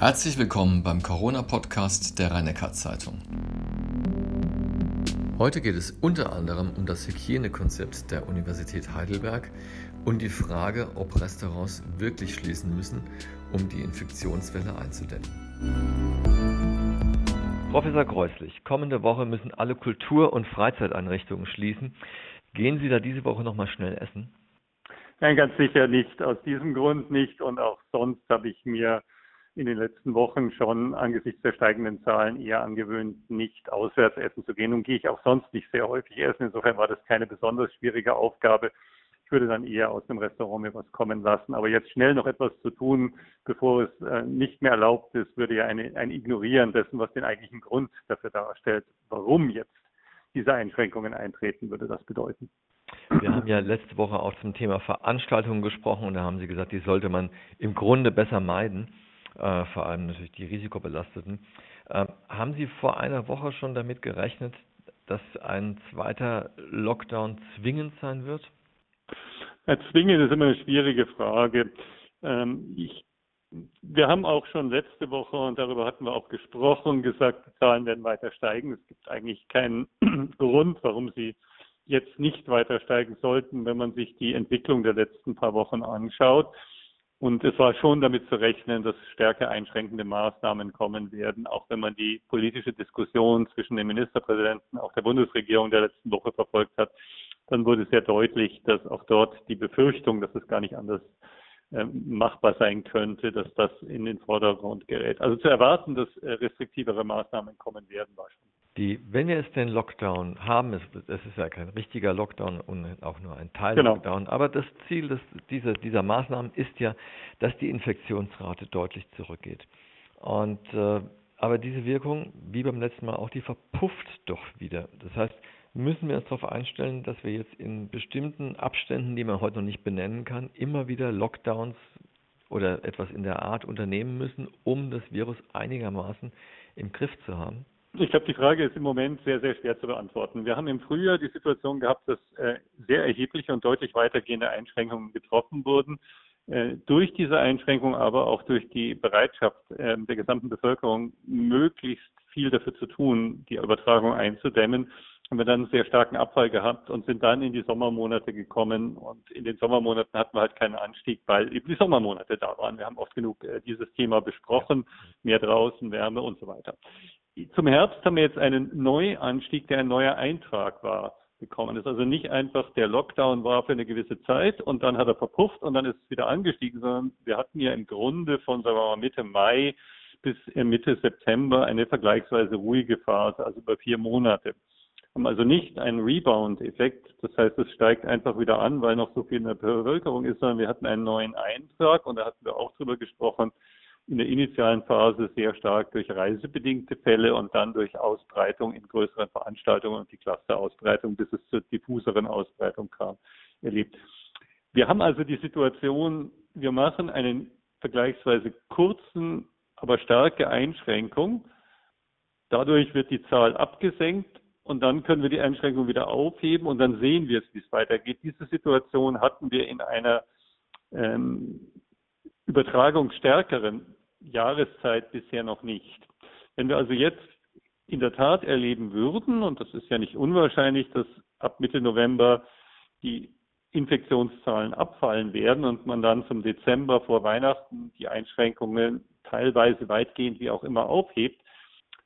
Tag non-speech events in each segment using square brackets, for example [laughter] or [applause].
Herzlich willkommen beim Corona-Podcast der rhein zeitung Heute geht es unter anderem um das Hygienekonzept der Universität Heidelberg und die Frage, ob Restaurants wirklich schließen müssen, um die Infektionswelle einzudämmen. Professor Kreuslich, kommende Woche müssen alle Kultur- und Freizeiteinrichtungen schließen. Gehen Sie da diese Woche nochmal schnell essen? Nein, ganz sicher nicht. Aus diesem Grund nicht. Und auch sonst habe ich mir in den letzten Wochen schon angesichts der steigenden Zahlen eher angewöhnt, nicht auswärts essen zu gehen. Und gehe ich auch sonst nicht sehr häufig essen. Insofern war das keine besonders schwierige Aufgabe. Ich würde dann eher aus dem Restaurant mir was kommen lassen. Aber jetzt schnell noch etwas zu tun, bevor es äh, nicht mehr erlaubt ist, würde ja eine, ein Ignorieren dessen, was den eigentlichen Grund dafür darstellt, warum jetzt diese Einschränkungen eintreten, würde das bedeuten. Wir haben ja letzte Woche auch zum Thema Veranstaltungen gesprochen und da haben Sie gesagt, die sollte man im Grunde besser meiden äh, vor allem natürlich die Risikobelasteten. Äh, haben Sie vor einer Woche schon damit gerechnet, dass ein zweiter Lockdown zwingend sein wird? Ja, zwingend ist immer eine schwierige Frage. Ähm, ich, wir haben auch schon letzte Woche, und darüber hatten wir auch gesprochen, gesagt, die Zahlen werden weiter steigen. Es gibt eigentlich keinen [clears throat] Grund, warum sie jetzt nicht weiter steigen sollten, wenn man sich die Entwicklung der letzten paar Wochen anschaut. Und es war schon damit zu rechnen, dass stärker einschränkende Maßnahmen kommen werden, auch wenn man die politische Diskussion zwischen dem Ministerpräsidenten auch der Bundesregierung der letzten Woche verfolgt hat. Dann wurde sehr deutlich, dass auch dort die Befürchtung, dass es gar nicht anders machbar sein könnte, dass das in den Vordergrund gerät. Also zu erwarten, dass äh, restriktivere Maßnahmen kommen werden, war schon die, wenn wir es den Lockdown haben, es, es ist ja kein richtiger Lockdown und auch nur ein Teil-Lockdown, genau. aber das Ziel des, dieser, dieser Maßnahmen ist ja, dass die Infektionsrate deutlich zurückgeht. Und äh, aber diese Wirkung, wie beim letzten Mal auch, die verpufft doch wieder. Das heißt, müssen wir uns darauf einstellen, dass wir jetzt in bestimmten Abständen, die man heute noch nicht benennen kann, immer wieder Lockdowns oder etwas in der Art unternehmen müssen, um das Virus einigermaßen im Griff zu haben? Ich glaube, die Frage ist im Moment sehr, sehr schwer zu beantworten. Wir haben im Frühjahr die Situation gehabt, dass äh, sehr erhebliche und deutlich weitergehende Einschränkungen getroffen wurden. Äh, durch diese Einschränkung, aber auch durch die Bereitschaft äh, der gesamten Bevölkerung, möglichst viel dafür zu tun, die Übertragung einzudämmen, haben wir dann einen sehr starken Abfall gehabt und sind dann in die Sommermonate gekommen. Und in den Sommermonaten hatten wir halt keinen Anstieg, weil eben die Sommermonate da waren. Wir haben oft genug äh, dieses Thema besprochen, mehr draußen, Wärme und so weiter. Zum Herbst haben wir jetzt einen Neuanstieg, der ein neuer Eintrag war, bekommen. Das ist also nicht einfach der Lockdown war für eine gewisse Zeit und dann hat er verpufft und dann ist es wieder angestiegen, sondern wir hatten ja im Grunde von sagen wir mal, Mitte Mai bis Mitte September eine vergleichsweise ruhige Phase, also über vier Monate. Haben also nicht einen Rebound-Effekt, das heißt, es steigt einfach wieder an, weil noch so viel in der Bevölkerung ist, sondern wir hatten einen neuen Eintrag und da hatten wir auch drüber gesprochen, in der initialen Phase sehr stark durch reisebedingte Fälle und dann durch Ausbreitung in größeren Veranstaltungen und die Clusterausbreitung, bis es zur diffuseren Ausbreitung kam, erlebt. Wir haben also die Situation, wir machen einen vergleichsweise kurzen, aber starke Einschränkung. Dadurch wird die Zahl abgesenkt und dann können wir die Einschränkung wieder aufheben und dann sehen wir es, wie es weitergeht. Diese Situation hatten wir in einer ähm, übertragungsstärkeren Jahreszeit bisher noch nicht. Wenn wir also jetzt in der Tat erleben würden, und das ist ja nicht unwahrscheinlich, dass ab Mitte November die Infektionszahlen abfallen werden und man dann zum Dezember vor Weihnachten die Einschränkungen teilweise weitgehend wie auch immer aufhebt,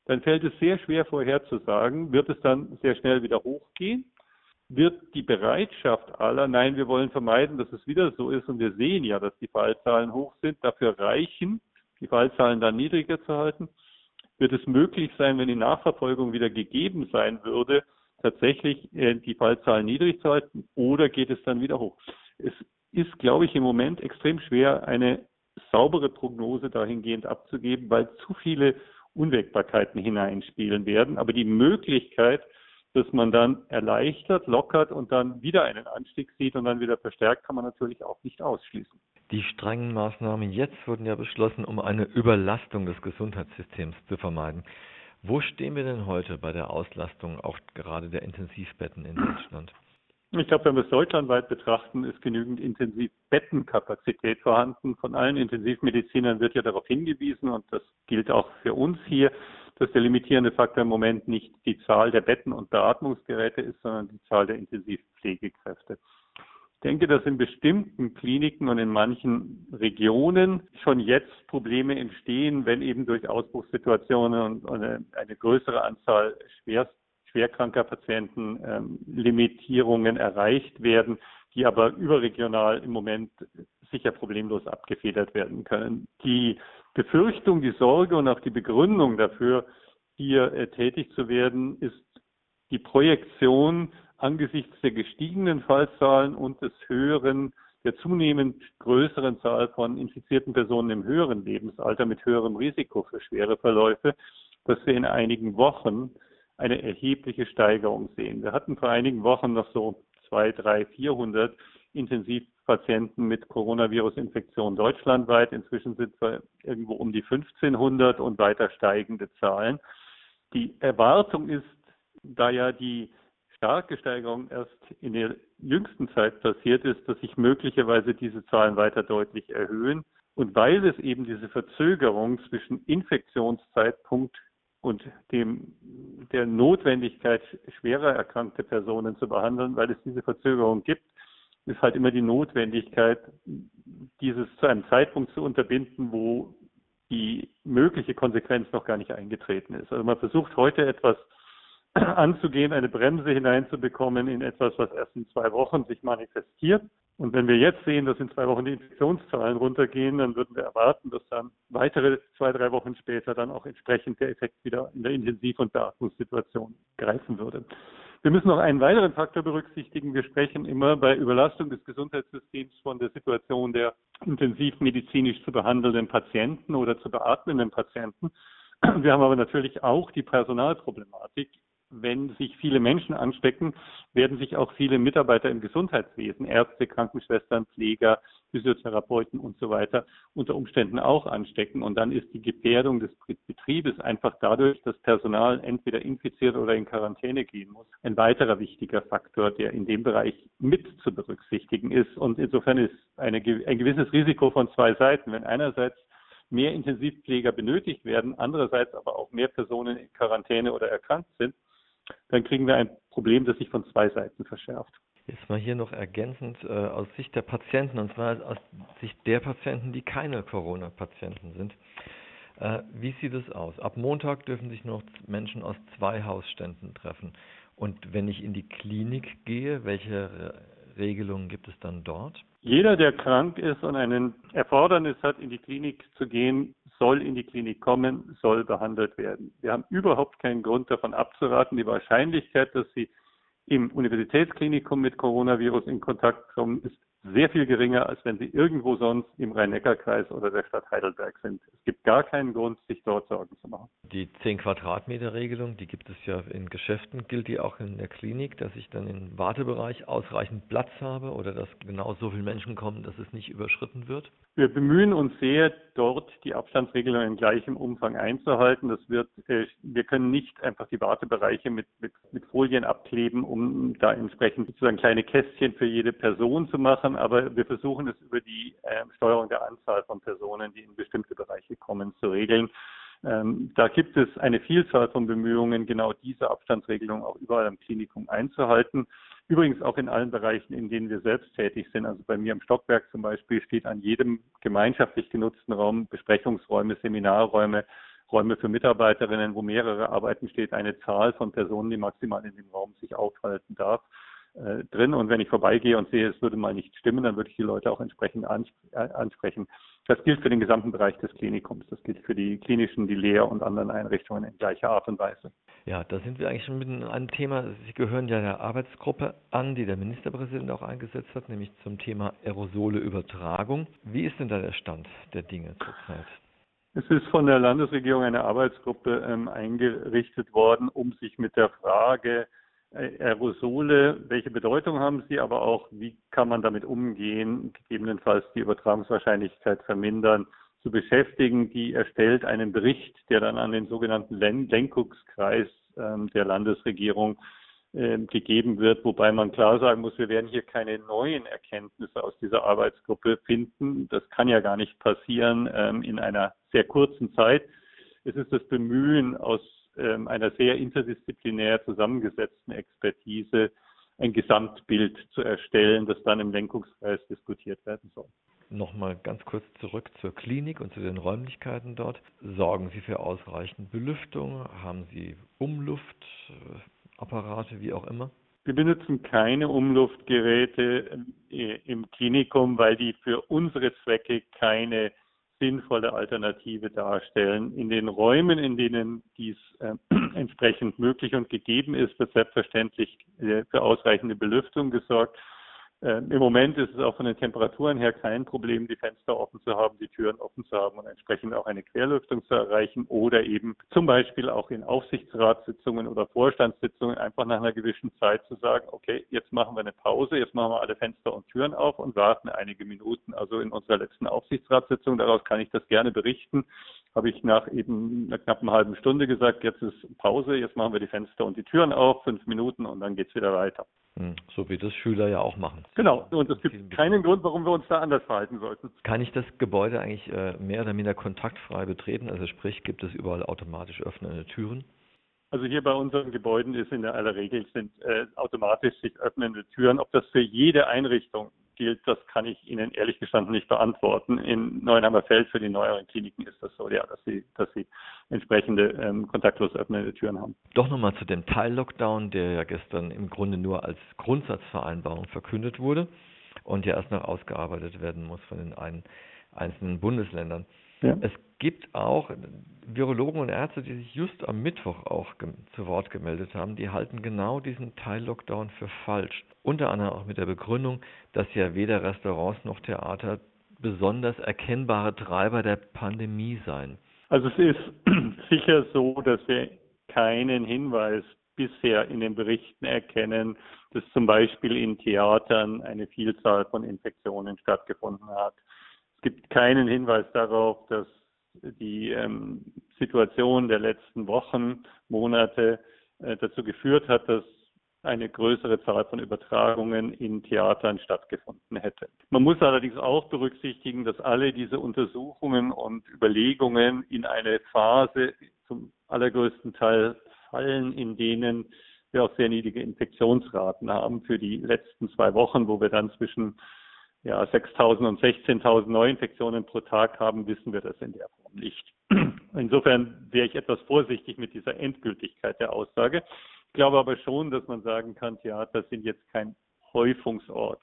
dann fällt es sehr schwer vorherzusagen, wird es dann sehr schnell wieder hochgehen? Wird die Bereitschaft aller, nein, wir wollen vermeiden, dass es wieder so ist und wir sehen ja, dass die Fallzahlen hoch sind, dafür reichen, die Fallzahlen dann niedriger zu halten? Wird es möglich sein, wenn die Nachverfolgung wieder gegeben sein würde, tatsächlich äh, die Fallzahlen niedrig zu halten oder geht es dann wieder hoch? Es ist, glaube ich, im Moment extrem schwer, eine saubere Prognose dahingehend abzugeben, weil zu viele Unwägbarkeiten hineinspielen werden. Aber die Möglichkeit, dass man dann erleichtert, lockert und dann wieder einen Anstieg sieht und dann wieder verstärkt, kann man natürlich auch nicht ausschließen. Die strengen Maßnahmen jetzt wurden ja beschlossen, um eine Überlastung des Gesundheitssystems zu vermeiden. Wo stehen wir denn heute bei der Auslastung auch gerade der Intensivbetten in Deutschland? Ich glaube, wenn wir es deutschlandweit betrachten, ist genügend Intensivbettenkapazität vorhanden. Von allen Intensivmedizinern wird ja darauf hingewiesen, und das gilt auch für uns hier, dass der limitierende Faktor im Moment nicht die Zahl der Betten und Beatmungsgeräte ist, sondern die Zahl der Intensivpflegekräfte. Ich denke, dass in bestimmten Kliniken und in manchen Regionen schon jetzt Probleme entstehen, wenn eben durch Ausbruchssituationen und eine, eine größere Anzahl schwerst schwerkranker Patienten ähm, Limitierungen erreicht werden, die aber überregional im Moment sicher problemlos abgefedert werden können. Die Befürchtung, die Sorge und auch die Begründung dafür, hier äh, tätig zu werden, ist die Projektion angesichts der gestiegenen Fallzahlen und des höheren, der zunehmend größeren Zahl von infizierten Personen im höheren Lebensalter mit höherem Risiko für schwere Verläufe, dass wir in einigen Wochen eine erhebliche Steigerung sehen. Wir hatten vor einigen Wochen noch so zwei, drei, 400 Intensivpatienten mit Coronavirus-Infektion deutschlandweit. Inzwischen sind wir irgendwo um die 1500 und weiter steigende Zahlen. Die Erwartung ist, da ja die starke Steigerung erst in der jüngsten Zeit passiert ist, dass sich möglicherweise diese Zahlen weiter deutlich erhöhen. Und weil es eben diese Verzögerung zwischen Infektionszeitpunkt und dem, der Notwendigkeit, schwerer erkrankte Personen zu behandeln, weil es diese Verzögerung gibt, ist halt immer die Notwendigkeit, dieses zu einem Zeitpunkt zu unterbinden, wo die mögliche Konsequenz noch gar nicht eingetreten ist. Also man versucht heute etwas anzugehen, eine Bremse hineinzubekommen in etwas, was erst in zwei Wochen sich manifestiert. Und wenn wir jetzt sehen, dass in zwei Wochen die Infektionszahlen runtergehen, dann würden wir erwarten, dass dann weitere zwei, drei Wochen später dann auch entsprechend der Effekt wieder in der Intensiv- und Beatmungssituation greifen würde. Wir müssen noch einen weiteren Faktor berücksichtigen. Wir sprechen immer bei Überlastung des Gesundheitssystems von der Situation der intensivmedizinisch zu behandelnden Patienten oder zu beatmenden Patienten. Wir haben aber natürlich auch die Personalproblematik wenn sich viele Menschen anstecken, werden sich auch viele Mitarbeiter im Gesundheitswesen, Ärzte, Krankenschwestern, Pfleger, Physiotherapeuten und so weiter unter Umständen auch anstecken. Und dann ist die Gefährdung des Betriebes einfach dadurch, dass Personal entweder infiziert oder in Quarantäne gehen muss, ein weiterer wichtiger Faktor, der in dem Bereich mit zu berücksichtigen ist. Und insofern ist eine, ein gewisses Risiko von zwei Seiten. Wenn einerseits mehr Intensivpfleger benötigt werden, andererseits aber auch mehr Personen in Quarantäne oder erkrankt sind, dann kriegen wir ein Problem, das sich von zwei Seiten verschärft. Jetzt mal hier noch ergänzend äh, aus Sicht der Patienten, und zwar aus Sicht der Patienten, die keine Corona-Patienten sind. Äh, wie sieht es aus? Ab Montag dürfen sich noch Menschen aus zwei Hausständen treffen. Und wenn ich in die Klinik gehe, welche Regelungen gibt es dann dort? Jeder, der krank ist und ein Erfordernis hat, in die Klinik zu gehen, soll in die Klinik kommen, soll behandelt werden. Wir haben überhaupt keinen Grund davon abzuraten. Die Wahrscheinlichkeit, dass Sie im Universitätsklinikum mit Coronavirus in Kontakt kommen, ist sehr viel geringer, als wenn sie irgendwo sonst im Rhein-Neckar-Kreis oder der Stadt Heidelberg sind. Es gibt gar keinen Grund, sich dort Sorgen zu machen. Die 10 Quadratmeter Regelung, die gibt es ja in Geschäften. Gilt die auch in der Klinik, dass ich dann im Wartebereich ausreichend Platz habe oder dass genau so viele Menschen kommen, dass es nicht überschritten wird? Wir bemühen uns sehr, dort die Abstandsregelung in gleichem Umfang einzuhalten. Das wird, äh, wir können nicht einfach die Wartebereiche mit, mit, mit Folien abkleben, um da entsprechend sozusagen kleine Kästchen für jede Person zu machen. Aber wir versuchen es über die äh, Steuerung der Anzahl von Personen, die in bestimmte Bereiche kommen, zu regeln. Ähm, da gibt es eine Vielzahl von Bemühungen, genau diese Abstandsregelung auch überall im Klinikum einzuhalten. Übrigens auch in allen Bereichen, in denen wir selbst tätig sind. Also bei mir im Stockwerk zum Beispiel steht an jedem gemeinschaftlich genutzten Raum Besprechungsräume, Seminarräume, Räume für Mitarbeiterinnen, wo mehrere arbeiten, steht eine Zahl von Personen, die maximal in dem Raum sich aufhalten darf äh, drin. Und wenn ich vorbeigehe und sehe, es würde mal nicht stimmen, dann würde ich die Leute auch entsprechend äh, ansprechen. Das gilt für den gesamten Bereich des Klinikums. Das gilt für die klinischen, die Lehr- und anderen Einrichtungen in gleicher Art und Weise. Ja, da sind wir eigentlich schon mit einem Thema. Sie gehören ja der Arbeitsgruppe an, die der Ministerpräsident auch eingesetzt hat, nämlich zum Thema Aerosoleübertragung. Wie ist denn da der Stand der Dinge zurzeit? Es ist von der Landesregierung eine Arbeitsgruppe ähm, eingerichtet worden, um sich mit der Frage Aerosole, welche Bedeutung haben sie, aber auch, wie kann man damit umgehen, gegebenenfalls die Übertragungswahrscheinlichkeit vermindern, zu beschäftigen. Die erstellt einen Bericht, der dann an den sogenannten Lenkungskreis ähm, der Landesregierung äh, gegeben wird, wobei man klar sagen muss, wir werden hier keine neuen Erkenntnisse aus dieser Arbeitsgruppe finden. Das kann ja gar nicht passieren ähm, in einer sehr kurzen Zeit. Es ist das Bemühen aus ähm, einer sehr interdisziplinär zusammengesetzten Expertise, ein Gesamtbild zu erstellen, das dann im Lenkungskreis diskutiert werden soll. Nochmal ganz kurz zurück zur Klinik und zu den Räumlichkeiten dort. Sorgen Sie für ausreichend Belüftung? Haben Sie Umluftapparate, wie auch immer? Wir benutzen keine Umluftgeräte äh, im Klinikum, weil die für unsere Zwecke keine sinnvolle Alternative darstellen. In den Räumen, in denen dies äh, [clears throat] entsprechend möglich und gegeben ist, wird selbstverständlich äh, für ausreichende Belüftung gesorgt. Ähm, Im Moment ist es auch von den Temperaturen her kein Problem, die Fenster offen zu haben, die Türen offen zu haben und entsprechend auch eine Querlüftung zu erreichen oder eben zum Beispiel auch in Aufsichtsratssitzungen oder Vorstandssitzungen einfach nach einer gewissen Zeit zu sagen, okay, jetzt machen wir eine Pause, jetzt machen wir alle Fenster und Türen auf und warten einige Minuten. Also in unserer letzten Aufsichtsratssitzung, daraus kann ich das gerne berichten, habe ich nach eben einer knappen halben Stunde gesagt, jetzt ist Pause, jetzt machen wir die Fenster und die Türen auf, fünf Minuten und dann geht's wieder weiter. Hm, so wie das Schüler ja auch machen. Genau, und es gibt keinen Grund, warum wir uns da anders verhalten sollten. Kann ich das Gebäude eigentlich äh, mehr oder minder kontaktfrei betreten? Also sprich, gibt es überall automatisch öffnende Türen? Also hier bei unseren Gebäuden ist in der aller Regel sind äh, automatisch sich öffnende Türen. Ob das für jede Einrichtung gilt, das kann ich Ihnen ehrlich gestanden nicht beantworten. In Neuenheimer Feld für die neueren Kliniken ist das so, ja, dass sie, dass sie entsprechende ähm, kontaktlos öffnende Türen haben. Doch nochmal zu dem Teil-Lockdown, der ja gestern im Grunde nur als Grundsatzvereinbarung verkündet wurde und ja erst noch ausgearbeitet werden muss von den ein, einzelnen Bundesländern. Ja. Es gibt auch Virologen und Ärzte, die sich just am Mittwoch auch zu Wort gemeldet haben, die halten genau diesen Teil-Lockdown für falsch. Unter anderem auch mit der Begründung, dass ja weder Restaurants noch Theater besonders erkennbare Treiber der Pandemie seien. Also es ist [clears throat] sicher so, dass wir keinen Hinweis bisher in den Berichten erkennen, dass zum Beispiel in Theatern eine Vielzahl von Infektionen stattgefunden hat. Es gibt keinen Hinweis darauf, dass die ähm, Situation der letzten Wochen, Monate äh, dazu geführt hat, dass eine größere Zahl von Übertragungen in Theatern stattgefunden hätte. Man muss allerdings auch berücksichtigen, dass alle diese Untersuchungen und Überlegungen in eine Phase zum allergrößten Teil fallen, in denen wir auch sehr niedrige Infektionsraten haben für die letzten zwei Wochen, wo wir dann zwischen ja, 6.000 und 16.000 Neuinfektionen pro Tag haben, wissen wir das in der Form nicht. Insofern wäre ich etwas vorsichtig mit dieser Endgültigkeit der Aussage. Ich glaube aber schon, dass man sagen kann, Theater sind jetzt kein Häufungsort.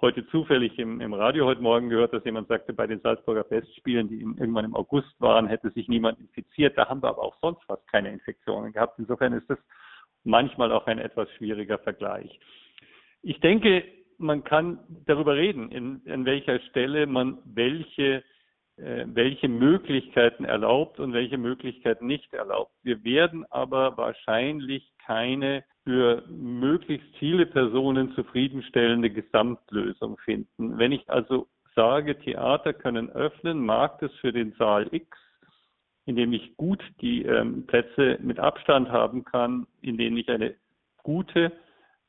Heute zufällig im, im Radio heute Morgen gehört, dass jemand sagte, bei den Salzburger Festspielen, die irgendwann im August waren, hätte sich niemand infiziert. Da haben wir aber auch sonst fast keine Infektionen gehabt. Insofern ist das manchmal auch ein etwas schwieriger Vergleich. Ich denke, man kann darüber reden, in, an welcher Stelle man welche, äh, welche Möglichkeiten erlaubt und welche Möglichkeiten nicht erlaubt. Wir werden aber wahrscheinlich keine für möglichst viele Personen zufriedenstellende Gesamtlösung finden. Wenn ich also sage, Theater können öffnen, mag das für den Saal X, in dem ich gut die ähm, Plätze mit Abstand haben kann, in denen ich eine gute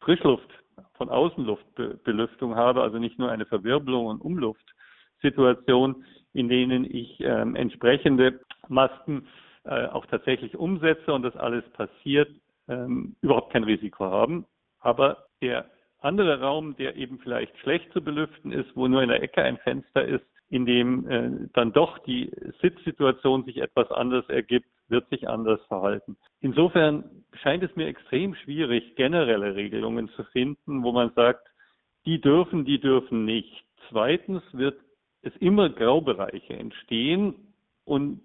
Frischluft von Außenluftbelüftung habe, also nicht nur eine Verwirbelung und Umluftsituation, in denen ich ähm, entsprechende Masken äh, auch tatsächlich umsetze und das alles passiert, ähm, überhaupt kein Risiko haben. Aber der andere Raum, der eben vielleicht schlecht zu belüften ist, wo nur in der Ecke ein Fenster ist, in dem äh, dann doch die Sitzsituation sich etwas anders ergibt, wird sich anders verhalten. Insofern scheint es mir extrem schwierig, generelle Regelungen zu finden, wo man sagt, die dürfen, die dürfen nicht. Zweitens wird es immer Graubereiche entstehen und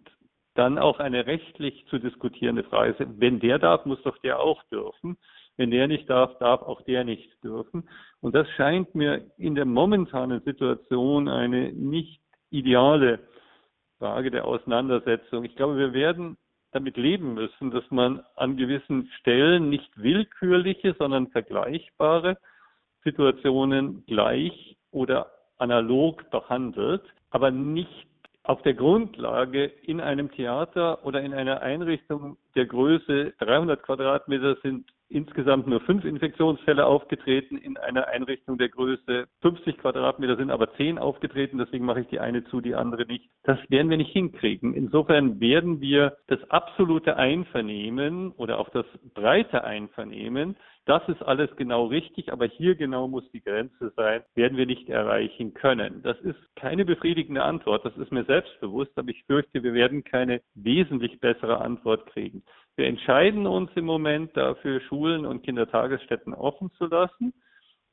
dann auch eine rechtlich zu diskutierende Frage. Wenn der darf, muss doch der auch dürfen. Wenn der nicht darf, darf auch der nicht dürfen. Und das scheint mir in der momentanen Situation eine nicht ideale Frage der Auseinandersetzung. Ich glaube, wir werden damit leben müssen, dass man an gewissen Stellen nicht willkürliche, sondern vergleichbare Situationen gleich oder analog behandelt, aber nicht auf der Grundlage in einem Theater oder in einer Einrichtung der Größe 300 Quadratmeter sind insgesamt nur fünf Infektionsfälle aufgetreten in einer Einrichtung der Größe 50 Quadratmeter sind aber zehn aufgetreten, deswegen mache ich die eine zu, die andere nicht. Das werden wir nicht hinkriegen. Insofern werden wir das absolute Einvernehmen oder auch das breite Einvernehmen, das ist alles genau richtig, aber hier genau muss die Grenze sein, werden wir nicht erreichen können. Das ist keine befriedigende Antwort, das ist mir selbstbewusst, aber ich fürchte, wir werden keine wesentlich bessere Antwort kriegen. Wir entscheiden uns im Moment dafür, Schulen und Kindertagesstätten offen zu lassen,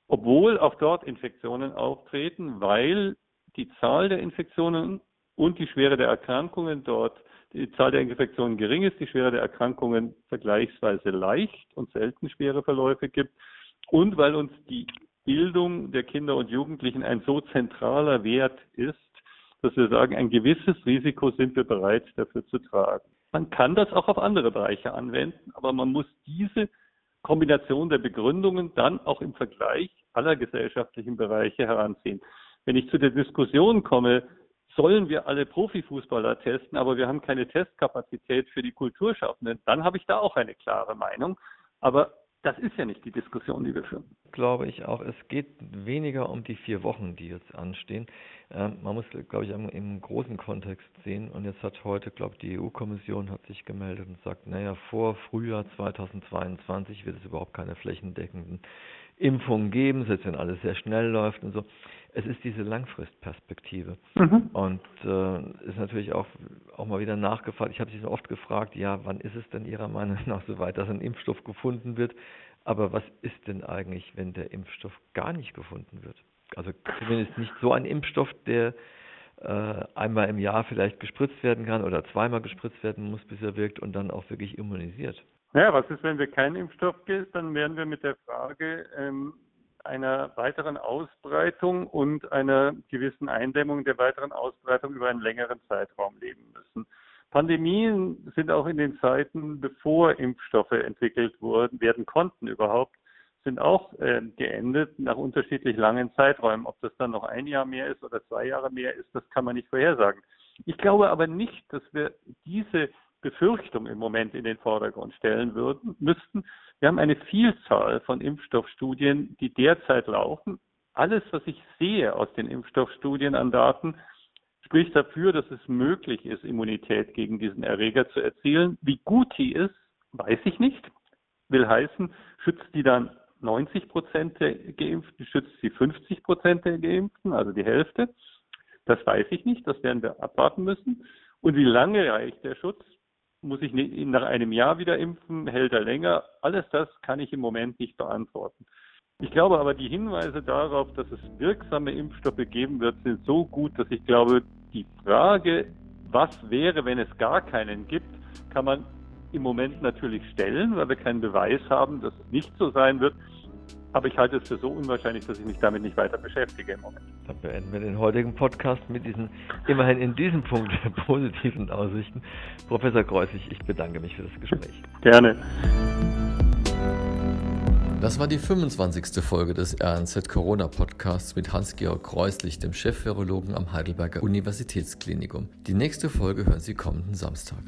obwohl auch dort Infektionen auftreten, weil die Zahl der Infektionen und die Schwere der Erkrankungen dort, die Zahl der Infektionen gering ist, die Schwere der Erkrankungen vergleichsweise leicht und selten schwere Verläufe gibt und weil uns die Bildung der Kinder und Jugendlichen ein so zentraler Wert ist, dass wir sagen, ein gewisses Risiko sind wir bereit dafür zu tragen. Man kann das auch auf andere Bereiche anwenden, aber man muss diese Kombination der Begründungen dann auch im Vergleich aller gesellschaftlichen Bereiche heranziehen. Wenn ich zu der Diskussion komme, sollen wir alle Profifußballer testen, aber wir haben keine Testkapazität für die Kulturschaffenden, dann habe ich da auch eine klare Meinung. Aber das ist ja nicht die Diskussion, die wir führen. Glaube ich auch. Es geht weniger um die vier Wochen, die jetzt anstehen. Ähm, man muss, glaube ich, im, im, großen Kontext sehen. Und jetzt hat heute, glaube ich, die EU-Kommission hat sich gemeldet und sagt, naja, vor Frühjahr 2022 wird es überhaupt keine flächendeckenden Impfungen geben, selbst wenn alles sehr schnell läuft und so. Es ist diese Langfristperspektive. Mhm. Und äh, ist natürlich auch, auch mal wieder nachgefragt. Ich habe sich oft gefragt, ja, wann ist es denn Ihrer Meinung nach so weit, dass ein Impfstoff gefunden wird? Aber was ist denn eigentlich, wenn der Impfstoff gar nicht gefunden wird? Also zumindest nicht so ein Impfstoff, der äh, einmal im Jahr vielleicht gespritzt werden kann oder zweimal gespritzt werden muss, bis er wirkt und dann auch wirklich immunisiert. Ja, was ist, wenn wir keinen Impfstoff gibt? Dann werden wir mit der Frage ähm, einer weiteren Ausbreitung und einer gewissen Eindämmung der weiteren Ausbreitung über einen längeren Zeitraum leben müssen. Pandemien sind auch in den Zeiten, bevor Impfstoffe entwickelt wurden, werden konnten überhaupt, sind auch äh, geendet nach unterschiedlich langen Zeiträumen. Ob das dann noch ein Jahr mehr ist oder zwei Jahre mehr ist, das kann man nicht vorhersagen. Ich glaube aber nicht, dass wir diese Befürchtung im Moment in den Vordergrund stellen würden, müssten. Wir haben eine Vielzahl von Impfstoffstudien, die derzeit laufen. Alles, was ich sehe aus den Impfstoffstudien an Daten, spricht dafür, dass es möglich ist, Immunität gegen diesen Erreger zu erzielen. Wie gut die ist, weiß ich nicht. Will heißen, schützt die dann 90 Prozent der Geimpften, schützt sie 50 Prozent der Geimpften, also die Hälfte. Das weiß ich nicht, das werden wir abwarten müssen. Und wie lange reicht der Schutz? Muss ich ihn nach einem Jahr wieder impfen, hält er länger? Alles das kann ich im Moment nicht beantworten. Ich glaube aber, die Hinweise darauf, dass es wirksame Impfstoffe geben wird, sind so gut, dass ich glaube, die Frage, was wäre, wenn es gar keinen gibt, kann man im Moment natürlich stellen, weil wir keinen Beweis haben, dass es nicht so sein wird. Aber ich halte es für so unwahrscheinlich, dass ich mich damit nicht weiter beschäftige im Moment. Dann beenden wir den heutigen Podcast mit diesen immerhin in diesem Punkt [laughs] positiven Aussichten. Professor Kreuzig, ich bedanke mich für das Gespräch. Gerne. Das war die 25. Folge des RNZ Corona Podcasts mit Hans-Georg Kreuslich, dem Chef-Virologen am Heidelberger Universitätsklinikum. Die nächste Folge hören Sie kommenden Samstag.